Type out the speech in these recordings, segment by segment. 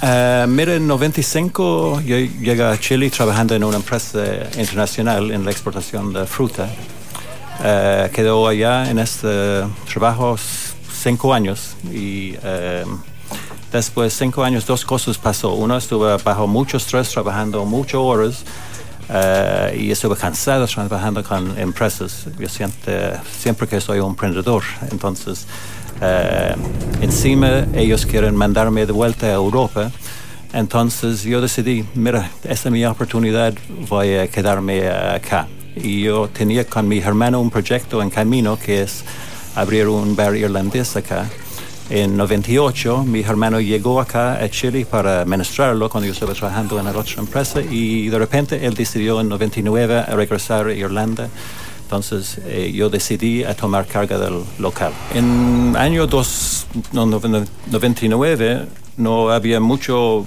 Uh, mira, en 95 yo llegué a Chile trabajando en una empresa internacional en la exportación de fruta. Uh, quedó allá en este trabajo cinco años y uh, después de cinco años dos cosas pasó. Uno, estuve bajo mucho estrés trabajando muchas horas Uh, y estuve cansado trabajando con empresas. Yo siento siempre que soy un emprendedor. Entonces, uh, encima ellos quieren mandarme de vuelta a Europa. Entonces yo decidí, mira, esta es mi oportunidad, voy a quedarme acá. Y yo tenía con mi hermano un proyecto en camino que es abrir un bar irlandés acá. En 98 mi hermano llegó acá a Chile para administrarlo cuando yo estaba trabajando en la otra empresa y de repente él decidió en 99 a regresar a Irlanda. Entonces eh, yo decidí a tomar carga del local. En año dos, no, 99 no había mucho, uh,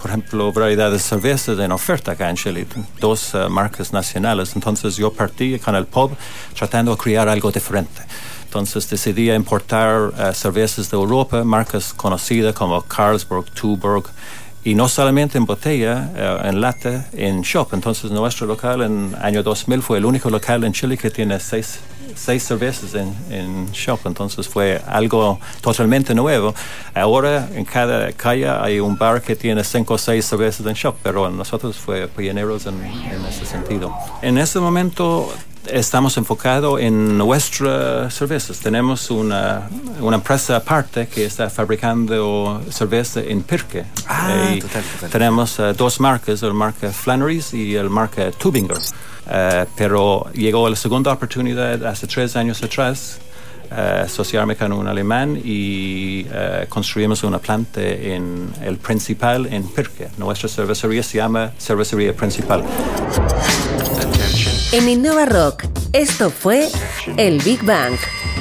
por ejemplo, variedad de cervezas en oferta acá en Chile, dos uh, marcas nacionales. Entonces yo partí con el pub tratando de crear algo diferente. Entonces decidí importar uh, cervezas de Europa, marcas conocidas como Carlsberg, Tuborg, y no solamente en botella, uh, en lata, en shop. Entonces nuestro local en año 2000 fue el único local en Chile que tiene seis, seis cervezas en, en shop. Entonces fue algo totalmente nuevo. Ahora en cada calle hay un bar que tiene cinco o seis cervezas en shop, pero nosotros fue pioneros en, en ese sentido. En ese momento estamos enfocados en nuestras cervezas. Tenemos una, una, empresa aparte que está fabricando cerveza en Pirque. Ah, total, total. Tenemos uh, dos marcas, la marca Flannery's y la marca Tubinger. Uh, pero llegó la segunda oportunidad hace tres años atrás. Uh, asociarme con un alemán y uh, construimos una planta en el principal en Pirque. Nuestra cervecería se llama Cervecería Principal. En Innova Rock, esto fue el Big Bang.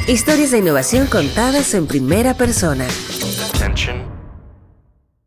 Historias de innovación contadas en primera persona.